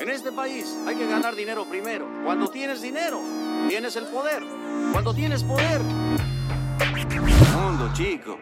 En este país hay que ganar dinero primero. Cuando tienes dinero, tienes el poder. Cuando tienes poder... Mundo chico.